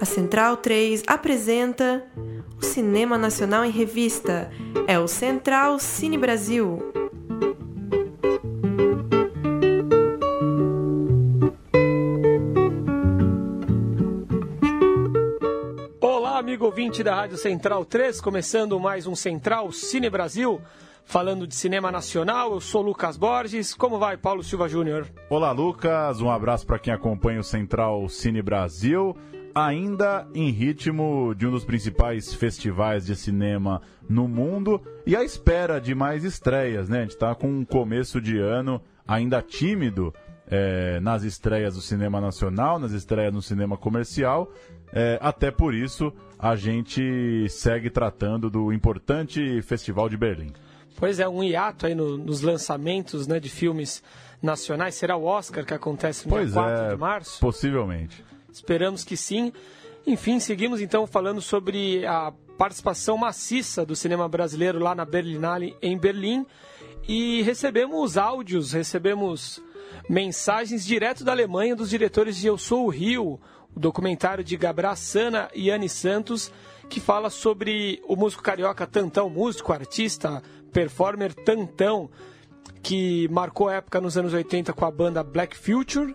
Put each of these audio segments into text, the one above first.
A Central 3 apresenta o Cinema Nacional em Revista. É o Central Cine Brasil. Olá, amigo ouvinte da Rádio Central 3, começando mais um Central Cine Brasil, falando de cinema nacional. Eu sou Lucas Borges. Como vai, Paulo Silva Júnior? Olá, Lucas. Um abraço para quem acompanha o Central Cine Brasil ainda em ritmo de um dos principais festivais de cinema no mundo e à espera de mais estreias, né? A gente está com um começo de ano ainda tímido é, nas estreias do cinema nacional, nas estreias no cinema comercial. É, até por isso, a gente segue tratando do importante Festival de Berlim. Pois é, um hiato aí no, nos lançamentos né, de filmes nacionais. Será o Oscar que acontece no pois dia 4 é, de março? Possivelmente. Esperamos que sim. Enfim, seguimos então falando sobre a participação maciça do cinema brasileiro lá na Berlinale, em Berlim. E recebemos áudios, recebemos mensagens direto da Alemanha dos diretores de Eu Sou o Rio, o documentário de Gabra Sana e Anne Santos, que fala sobre o músico carioca Tantão, músico, artista, performer Tantão, que marcou a época nos anos 80 com a banda Black Future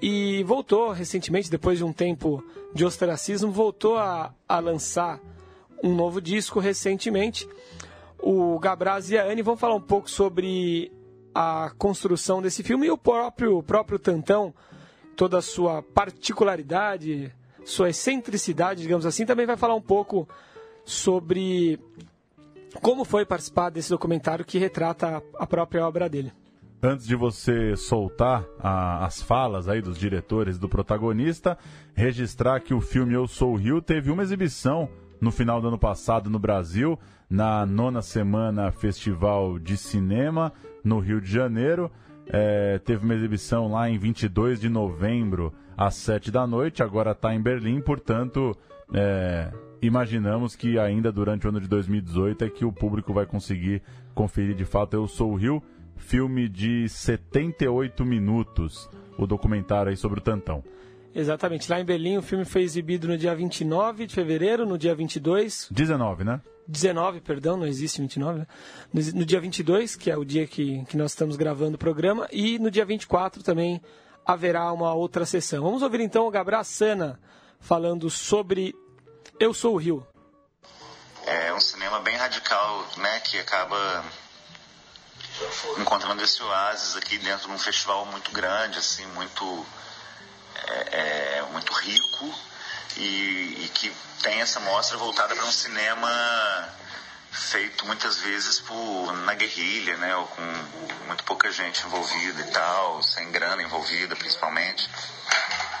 e voltou recentemente, depois de um tempo de ostracismo, voltou a, a lançar um novo disco recentemente. O Gabraz e a Anne vão falar um pouco sobre a construção desse filme e o próprio, o próprio Tantão, toda a sua particularidade, sua excentricidade, digamos assim, também vai falar um pouco sobre como foi participar desse documentário que retrata a própria obra dele antes de você soltar a, as falas aí dos diretores do protagonista, registrar que o filme Eu Sou o Rio teve uma exibição no final do ano passado no Brasil, na nona semana Festival de Cinema no Rio de Janeiro. É, teve uma exibição lá em 22 de novembro às 7 da noite, agora está em Berlim, portanto, é, imaginamos que ainda durante o ano de 2018 é que o público vai conseguir conferir de fato Eu Sou o Rio filme de 78 minutos, o documentário aí sobre o Tantão. Exatamente. Lá em Berlim, o filme foi exibido no dia 29 de fevereiro, no dia 22. 19, né? 19, perdão, não existe 29, né? No, dia 22, que é o dia que, que nós estamos gravando o programa, e no dia 24 também haverá uma outra sessão. Vamos ouvir então o Gabriel Sana falando sobre Eu Sou o Rio. É um cinema bem radical, né, que acaba encontrando esse oásis aqui dentro de um festival muito grande, assim, muito, é, é, muito rico e, e, que tem essa mostra voltada para um cinema feito muitas vezes por, na guerrilha, né, ou com muito pouca gente envolvida e tal, sem grana envolvida principalmente.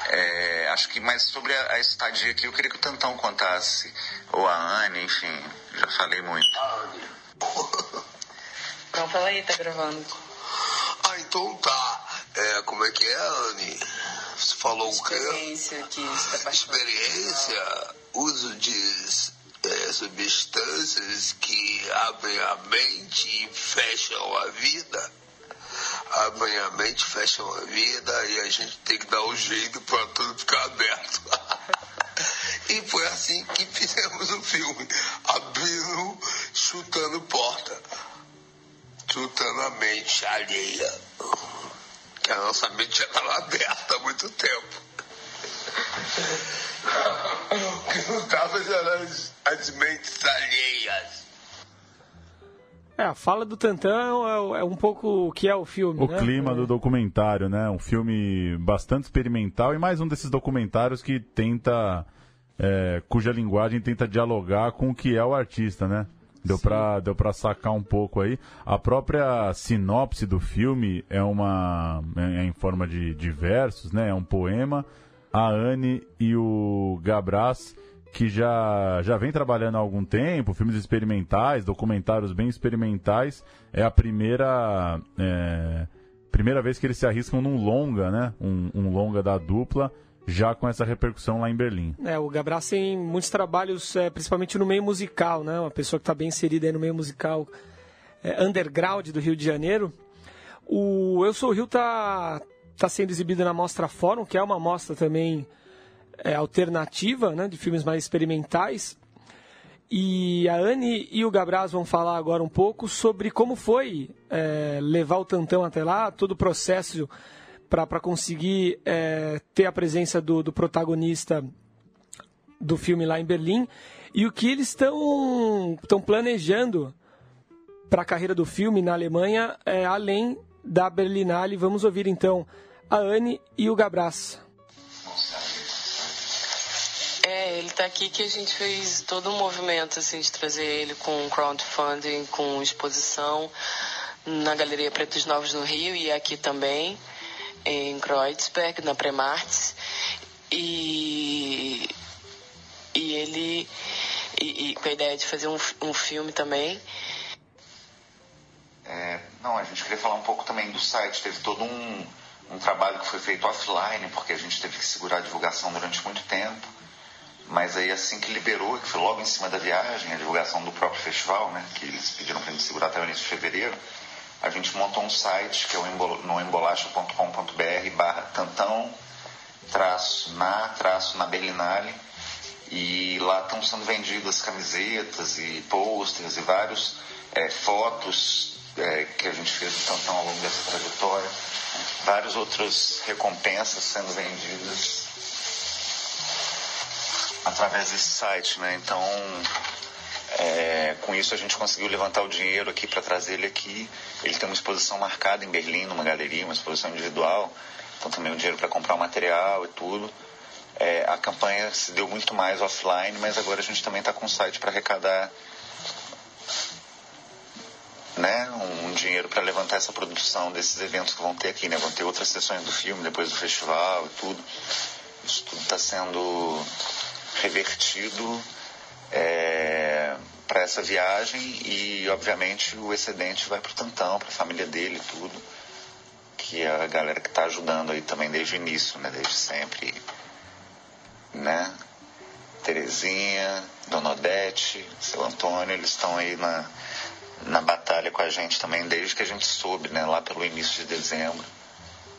É, acho que mais sobre a, a, estadia aqui, eu queria que o Tantão contasse, ou a Anne, enfim, já falei muito. Não, fala aí, tá gravando. Ah, então tá. É, como é que é, Anne? Você falou o quê? Experiência que você tá Experiência, uso de é, substâncias que abrem a mente e fecham a vida. Abrem a mente, fecham a vida e a gente tem que dar um jeito para tudo ficar aberto. e foi assim que fizemos o filme, abrindo, chutando porta chutando a mente alheia. Que a nossa mente já estava aberta há muito tempo. Que não estava as, as mentes alheias. É, a fala do Tantão é, é, um pouco o que é o filme. O né? clima é. do documentário, né? Um filme bastante experimental e mais um desses documentários que tenta. É, cuja linguagem tenta dialogar com o que é o artista, né? Deu para deu pra sacar um pouco aí. A própria sinopse do filme é uma. é em forma de, de versos, né? É um poema. A Anne e o Gabras, que já, já vem trabalhando há algum tempo, filmes experimentais, documentários bem experimentais. É a primeira. É, primeira vez que eles se arriscam num longa, né? Um, um longa da dupla já com essa repercussão lá em Berlim. É, o Gabras tem muitos trabalhos, é, principalmente no meio musical, né? Uma pessoa que está bem inserida no meio musical é, underground do Rio de Janeiro. O Eu Sou Rio tá, tá sendo exibido na Mostra Fórum, que é uma mostra também é, alternativa, né, de filmes mais experimentais. E a Anne e o Gabraz vão falar agora um pouco sobre como foi é, levar o Tantão até lá, todo o processo para conseguir é, ter a presença do, do, protagonista do filme lá em Berlim e o que eles estão planejando para a carreira do filme na Alemanha, é, além da Berlinale. Vamos ouvir então a Anne e o Gabraz. É, ele está aqui que a gente fez todo um movimento assim, de trazer ele com crowdfunding, com exposição na Galeria Pretos Novos no Rio e aqui também, em Kreuzberg, na Premartes. E, e ele, e, e com a ideia de fazer um, um filme também. É, não, a gente queria falar um pouco também do site. Teve todo um, um trabalho que foi feito offline, porque a gente teve que segurar a divulgação durante muito tempo. Mas aí assim que liberou, que foi logo em cima da viagem, a divulgação do próprio festival, né, que eles pediram para a gente segurar até o início de fevereiro, a gente montou um site que é no embolacha.com.br barra tantão traço na traço na Berlinale. E lá estão sendo vendidas camisetas e posters e vários é, fotos é, que a gente fez do Tantão ao longo dessa trajetória, várias outras recompensas sendo vendidas através desse site, né? Então, é, com isso a gente conseguiu levantar o dinheiro aqui para trazer ele aqui. Ele tem uma exposição marcada em Berlim, numa galeria, uma exposição individual. Então também o dinheiro para comprar o material e tudo. É, a campanha se deu muito mais offline, mas agora a gente também está com um site para arrecadar né, um dinheiro para levantar essa produção desses eventos que vão ter aqui, né? Vão ter outras sessões do filme depois do festival e tudo. Isso tudo está sendo revertido é, para essa viagem e, obviamente, o excedente vai para o Tantão, para a família dele e tudo, que é a galera que está ajudando aí também desde o início, né, desde sempre, né? Terezinha, Dona Odete, seu Antônio, eles estão aí na, na batalha com a gente também desde que a gente soube, né, lá pelo início de dezembro,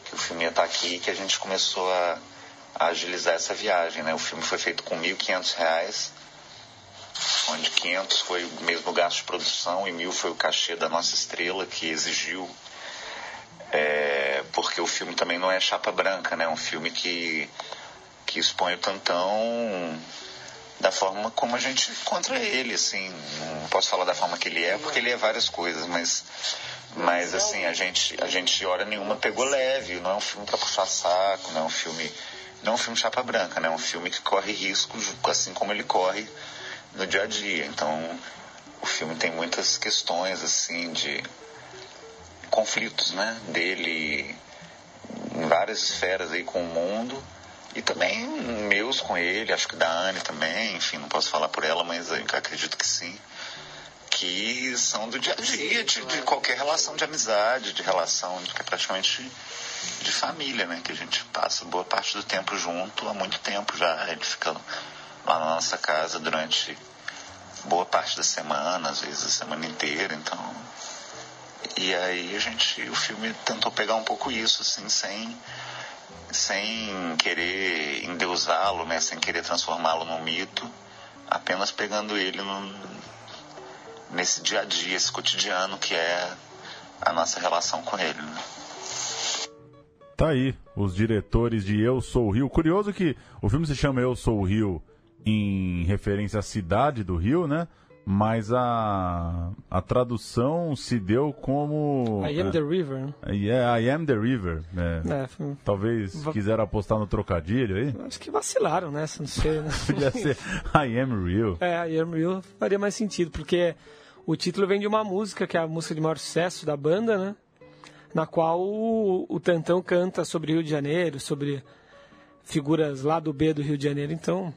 que o filme ia estar tá aqui, que a gente começou a agilizar essa viagem. Né? O filme foi feito com R$ 1.500, onde 500 foi o mesmo gasto de produção e mil foi o cachê da nossa estrela que exigiu, é, porque o filme também não é chapa branca, né? É um filme que, que expõe o tantão da forma como a gente encontra ele, assim, não posso falar da forma que ele é, porque ele é várias coisas, mas mas assim, a gente a gente hora nenhuma pegou leve, não é um filme para puxar saco, não é um filme não é um filme chapa branca, né? É um filme que corre riscos, assim como ele corre no dia a dia. Então, o filme tem muitas questões, assim, de conflitos, né? Dele em várias esferas aí com o mundo e também meus com ele, acho que da Anne também, enfim, não posso falar por ela, mas acredito que sim. Que são do dia a dia, de, de qualquer relação de amizade, de relação que é praticamente de família, né? Que a gente passa boa parte do tempo junto há muito tempo já. Ele fica lá na nossa casa durante boa parte da semana, às vezes a semana inteira, então. E aí a gente, o filme tentou pegar um pouco isso, assim, sem, sem querer endeusá-lo, né? Sem querer transformá-lo num mito, apenas pegando ele no, nesse dia a dia, esse cotidiano que é a nossa relação com ele, né? Tá aí, os diretores de Eu Sou o Rio. Curioso que o filme se chama Eu Sou o Rio em referência à cidade do Rio, né? Mas a, a tradução se deu como. I am é, the river. Né? Yeah, I am the river. Né? É, foi... Talvez Va... quiseram apostar no trocadilho aí. Acho que vacilaram nessa, não sei. Né? Podia ser I am real. É, I am real faria mais sentido, porque o título vem de uma música que é a música de maior sucesso da banda, né? na qual o, o Tantão canta sobre Rio de Janeiro, sobre figuras lá do B do Rio de Janeiro, então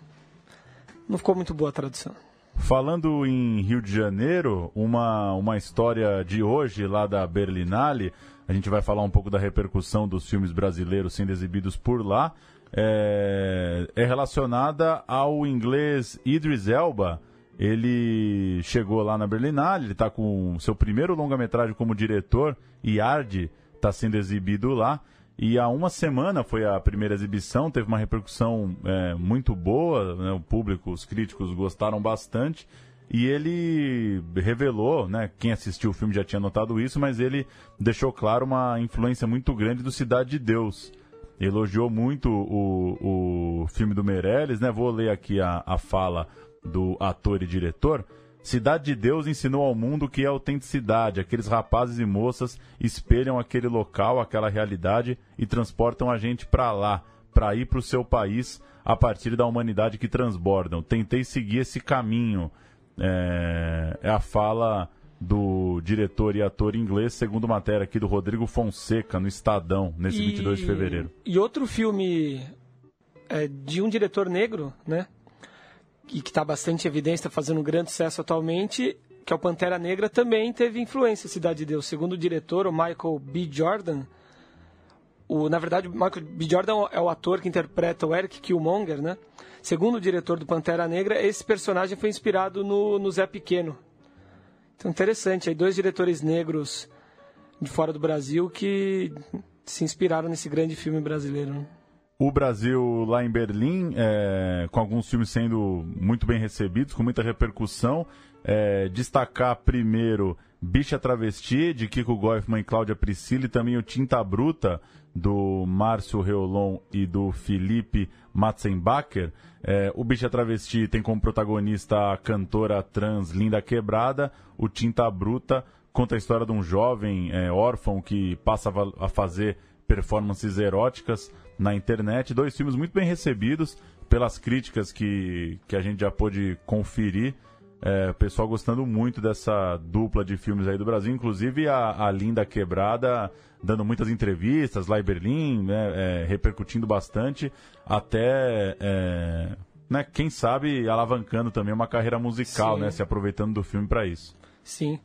não ficou muito boa a tradução. Falando em Rio de Janeiro, uma, uma história de hoje lá da Berlinale, a gente vai falar um pouco da repercussão dos filmes brasileiros sendo exibidos por lá, é, é relacionada ao inglês Idris Elba. Ele chegou lá na Berlinale, ele está com seu primeiro longa-metragem como diretor, Yard, está está sendo exibido lá. E há uma semana foi a primeira exibição, teve uma repercussão é, muito boa, né? o público, os críticos gostaram bastante. E ele revelou, né? Quem assistiu o filme já tinha notado isso, mas ele deixou claro uma influência muito grande do Cidade de Deus. Elogiou muito o, o filme do Meirelles, né? Vou ler aqui a, a fala do ator e diretor. Cidade de Deus ensinou ao mundo que é autenticidade. Aqueles rapazes e moças espelham aquele local, aquela realidade e transportam a gente para lá, para ir para o seu país a partir da humanidade que transbordam. Tentei seguir esse caminho. É, é a fala do diretor e ator inglês, segundo matéria aqui do Rodrigo Fonseca, no Estadão, nesse e, 22 de fevereiro. E outro filme é, de um diretor negro, né? E que está bastante em evidência, está fazendo um grande sucesso atualmente, que é o Pantera Negra, também teve influência Cidade de Deus. Segundo o diretor, o Michael B. Jordan, o, na verdade, o Michael B. Jordan é o ator que interpreta o Eric Killmonger, né? Segundo o diretor do Pantera Negra, esse personagem foi inspirado no, no Zé Pequeno. Então, interessante, aí dois diretores negros de fora do Brasil que se inspiraram nesse grande filme brasileiro. Né? O Brasil lá em Berlim, é, com alguns filmes sendo muito bem recebidos, com muita repercussão. É, destacar primeiro Bicha Travesti, de Kiko Goifman e Cláudia Priscila, e também o Tinta Bruta, do Márcio Reolon e do Felipe Matzenbacher. É, o Bicha Travesti tem como protagonista a cantora trans Linda Quebrada. O Tinta Bruta conta a história de um jovem é, órfão que passa a fazer performances eróticas na internet. Dois filmes muito bem recebidos pelas críticas que, que a gente já pôde conferir. É, o pessoal gostando muito dessa dupla de filmes aí do Brasil, inclusive a, a Linda Quebrada dando muitas entrevistas lá em Berlim, né, é, repercutindo bastante, até, é, né, quem sabe, alavancando também uma carreira musical, né, se aproveitando do filme para isso. Sim.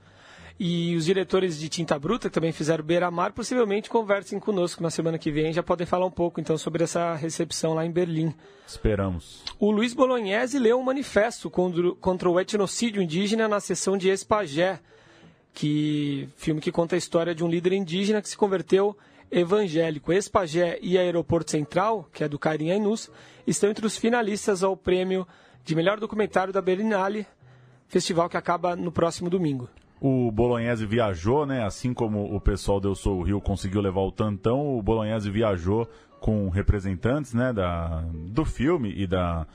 E os diretores de Tinta Bruta, que também fizeram Beira Mar, possivelmente conversem conosco na semana que vem. Já podem falar um pouco, então, sobre essa recepção lá em Berlim. Esperamos. O Luiz Bolognese leu um manifesto contra o etnocídio indígena na sessão de Espagé, que filme que conta a história de um líder indígena que se converteu evangélico. Espagé e Aeroporto Central, que é do Carim Ainus, estão entre os finalistas ao prêmio de melhor documentário da Berlinale, festival que acaba no próximo domingo. O Bolognese viajou, né? Assim como o pessoal do Eu Sou o Rio conseguiu levar o Tantão, o Bolognese viajou com representantes, né, da, do filme e da,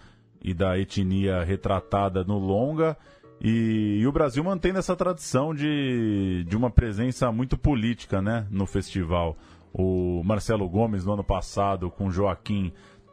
e da etnia retratada no longa. E, e, o Brasil mantém essa tradição de, de uma presença muito política, né, no festival. O Marcelo Gomes, no ano passado, com Joaquim,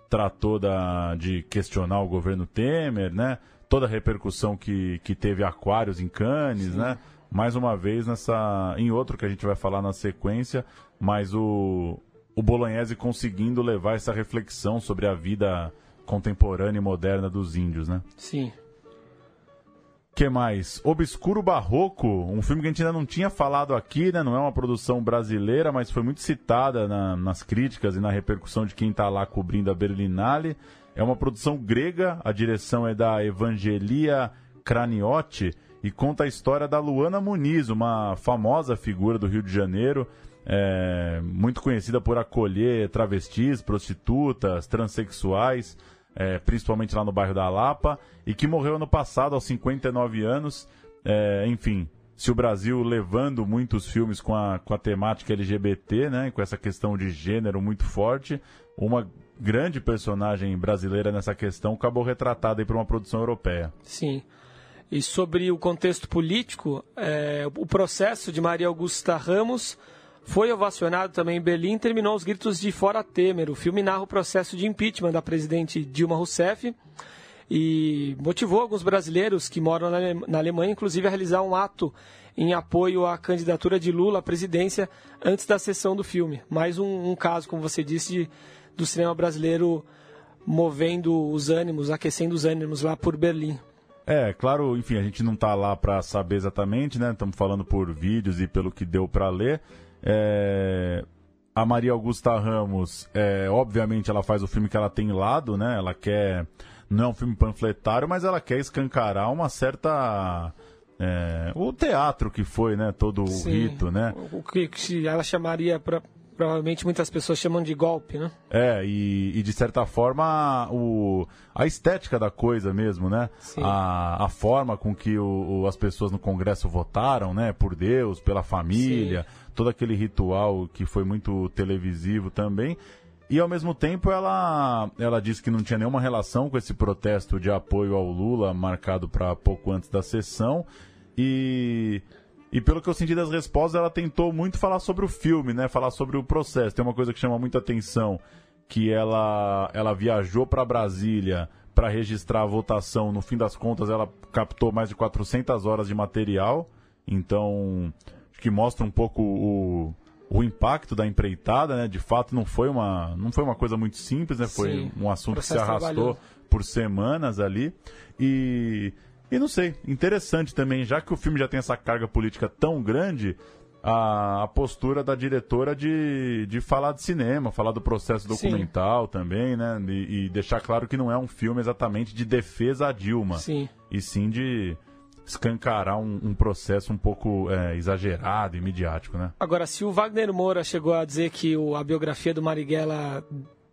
tratou da, de questionar o governo Temer, né? Toda a repercussão que, que teve Aquários em Cannes, Sim. né? Mais uma vez nessa em outro que a gente vai falar na sequência, mas o o Bolognese conseguindo levar essa reflexão sobre a vida contemporânea e moderna dos índios, né? Sim. Que mais? Obscuro Barroco, um filme que a gente ainda não tinha falado aqui, né? Não é uma produção brasileira, mas foi muito citada na, nas críticas e na repercussão de quem está lá cobrindo a Berlinale. É uma produção grega, a direção é da Evangelia Craniotti e conta a história da Luana Muniz, uma famosa figura do Rio de Janeiro, é, muito conhecida por acolher travestis, prostitutas, transexuais, é, principalmente lá no bairro da Lapa, e que morreu ano passado, aos 59 anos. É, enfim, se o Brasil levando muitos filmes com a, com a temática LGBT, né, com essa questão de gênero muito forte, uma grande personagem brasileira nessa questão acabou retratada aí por uma produção europeia. Sim. E sobre o contexto político, é, o processo de Maria Augusta Ramos foi ovacionado também em Berlim e terminou aos gritos de fora Temer. O filme narra o processo de impeachment da presidente Dilma Rousseff e motivou alguns brasileiros que moram na Alemanha, inclusive, a realizar um ato em apoio à candidatura de Lula à presidência antes da sessão do filme. Mais um, um caso, como você disse, de, do cinema brasileiro movendo os ânimos, aquecendo os ânimos lá por Berlim. É, claro, enfim, a gente não está lá para saber exatamente, né? Estamos falando por vídeos e pelo que deu para ler. É... A Maria Augusta Ramos, é, obviamente, ela faz o filme que ela tem lado, né? Ela quer. Não é um filme panfletário, mas ela quer escancarar uma certa é, o teatro que foi, né? Todo Sim. o rito, né? O que que ela chamaria, pra, provavelmente muitas pessoas chamam de golpe, né? É, e, e de certa forma o, a estética da coisa mesmo, né? Sim. A, a forma com que o, o- as pessoas no Congresso votaram, né? Por Deus, pela família, todo aquele ritual que foi muito televisivo também. E ao mesmo tempo ela, ela disse que não tinha nenhuma relação com esse protesto de apoio ao Lula marcado para pouco antes da sessão. E, e pelo que eu senti das respostas, ela tentou muito falar sobre o filme, né? Falar sobre o processo. Tem uma coisa que chama muita atenção, que ela, ela viajou para Brasília para registrar a votação. No fim das contas, ela captou mais de 400 horas de material. Então, acho que mostra um pouco o, o impacto da empreitada, né? De fato, não foi uma, não foi uma coisa muito simples, né? Foi Sim, um assunto que se arrastou por semanas ali. E, e não sei, interessante também, já que o filme já tem essa carga política tão grande, a, a postura da diretora de, de falar de cinema, falar do processo Sim. documental também, né? E, e deixar claro que não é um filme exatamente de defesa a Dilma, Sim. e sim de escancarar um, um processo um pouco é, exagerado e midiático, né? Agora, se o Wagner Moura chegou a dizer que o- a biografia do Marighella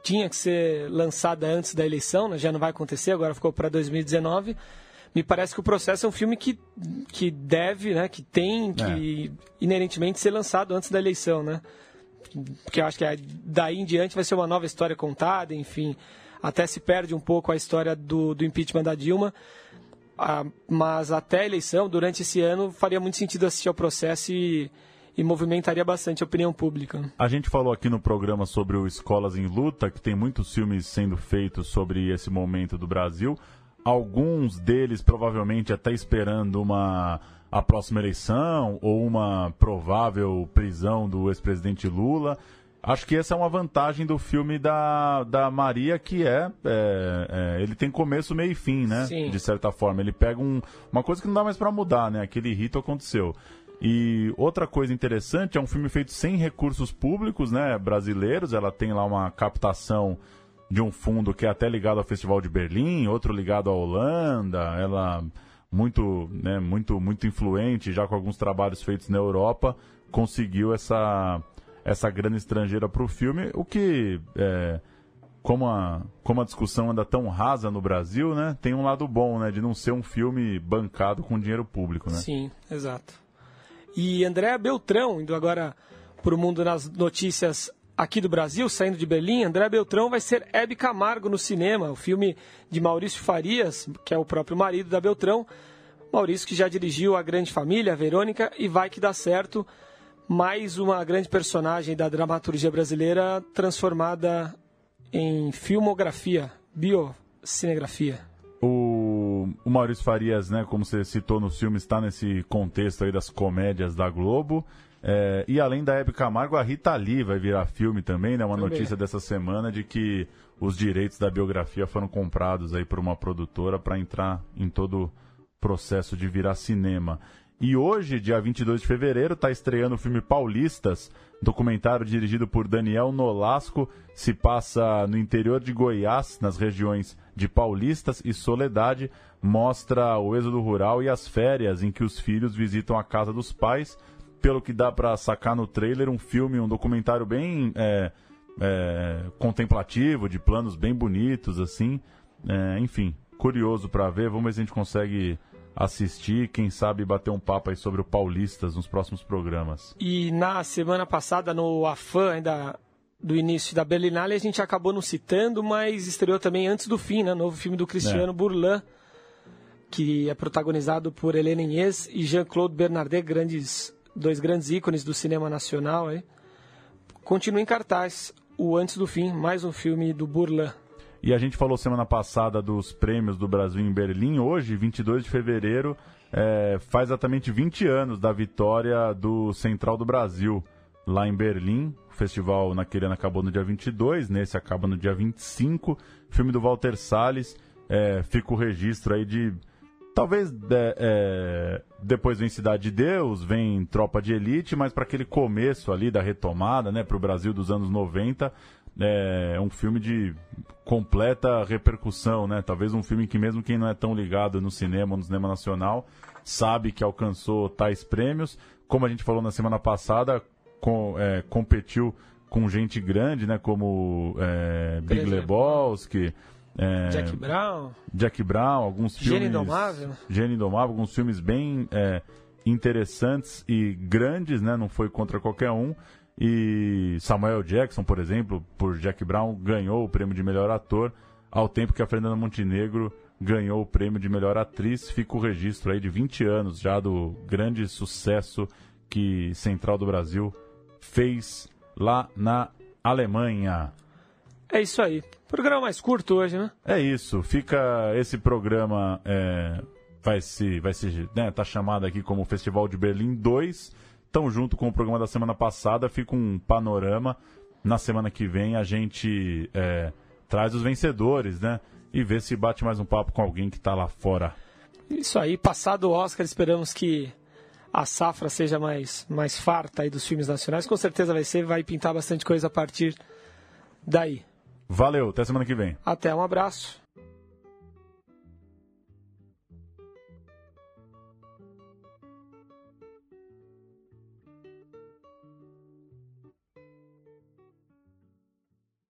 tinha que ser lançada antes da eleição, né, já não vai acontecer, agora ficou para 2019, me parece que o processo é um filme que, que deve, né, que tem que inerentemente ser lançado antes da eleição, né? Porque eu acho que é- daí em diante vai ser uma nova história contada, enfim, até se perde um pouco a história do, do impeachment da Dilma. Ah, mas até a eleição, durante esse ano, faria muito sentido assistir ao processo e, e movimentaria bastante a opinião pública. A gente falou aqui no programa sobre o Escolas em Luta, que tem muitos filmes sendo feitos sobre esse momento do Brasil. Alguns deles provavelmente até esperando uma a próxima eleição ou uma provável prisão do ex-presidente Lula. Acho que essa é uma vantagem do filme da, da Maria, que é, é, é, Ele tem começo, meio e fim, né? Sim. De certa forma. Ele pega um, uma coisa que não dá mais pra mudar, né? Aquele rito aconteceu. E outra coisa interessante, é um filme feito sem recursos públicos, né? Brasileiros. Ela tem lá uma captação de um fundo que é até ligado ao Festival de Berlim, outro ligado à Holanda. Ela muito, né, muito, muito influente, já com alguns trabalhos feitos na Europa, conseguiu essa essa grana estrangeira para o filme, o que é, como a, como a discussão anda tão rasa no Brasil, né, tem um lado bom, né, de não ser um filme bancado com dinheiro público, né? Sim, exato. E Andréa Beltrão, indo agora para o mundo nas notícias aqui do Brasil, saindo de Berlim, Andréa Beltrão vai ser Hebe Camargo no cinema, o filme de Maurício Farias, que é o próprio marido da Beltrão. Maurício que já dirigiu A Grande Família, a Verônica, e vai que dá certo. Mais uma grande personagem da dramaturgia brasileira transformada em filmografia, biocinegrafia. O, o Maurício Farias, né, como você citou no filme, está nesse contexto aí das comédias da Globo. É, e além da Hebe Camargo, a Rita Lee vai virar filme também, né? Uma Também. notícia dessa semana de que os direitos da biografia foram comprados aí por uma produtora para entrar em todo o processo de virar cinema. E hoje, dia 22 de fevereiro, está estreando o filme Paulistas, documentário dirigido por Daniel Nolasco, se passa no interior de Goiás, nas regiões de Paulistas e Soledade, mostra o êxodo rural e as férias em que os filhos visitam a casa dos pais. Pelo que dá para sacar no trailer, um filme, um documentário bem é, é, contemplativo, de planos bem bonitos, assim. É, enfim, curioso para ver. Vamos ver se a gente consegue assistir, quem sabe bater um papo aí sobre o Paulistas nos próximos programas. E na semana passada, no Afã, ainda do início da Berlinale, a gente acabou não citando, mas estreou também Antes do Fim, né? Novo filme do Cristiano É. Burlan, que é protagonizado por Helena Inês e Jean-Claude Bernardet, grandes, dois grandes ícones do cinema nacional. Aí. Continua em cartaz o Antes do Fim, mais um filme do Burlan. E a gente falou semana passada dos prêmios do Brasil em Berlim. Hoje, 22 de fevereiro, é, faz exatamente 20 anos da vitória do Central do Brasil lá em Berlim. O festival naquele ano acabou no dia 22, nesse acaba no dia 25. Filme do Walter Salles. É, fica o registro aí de Talvez é, é, depois vem Cidade de Deus, vem Tropa de Elite, mas para aquele começo ali da retomada, né, para o Brasil dos anos 90, é um filme de completa repercussão, né? Talvez um filme que mesmo quem não é tão ligado no cinema, no cinema nacional, sabe que alcançou tais prêmios. Como a gente falou na semana passada, com, é, competiu com gente grande, né? Como é, Big Lebowski, é, Jack Brown, Jack Brown, alguns filmes, Gênio Indomável, Gênio Indomável, alguns filmes bem é, interessantes e grandes, né? Não foi contra qualquer um. E Samuel Jackson, por exemplo, por Jack Brown, ganhou o prêmio de melhor ator, ao tempo que a Fernanda Montenegro ganhou o prêmio de melhor atriz. Fica o registro aí de 20 anos já do grande sucesso que Central do Brasil fez lá na Alemanha. É isso aí. Programa mais curto hoje, né? É isso. Fica esse programa é, vai se vai se né, tá chamado aqui como Festival de Berlim 2 então, junto com o programa da semana passada, fica um panorama. Na semana que vem a gente é, traz os vencedores, né? E vê se bate mais um papo com alguém que está lá fora. Isso aí, passado o Oscar, esperamos que a safra seja mais, mais farta aí dos filmes nacionais. Com certeza vai ser, vai pintar bastante coisa a partir daí. Valeu, até semana que vem. Até, um abraço.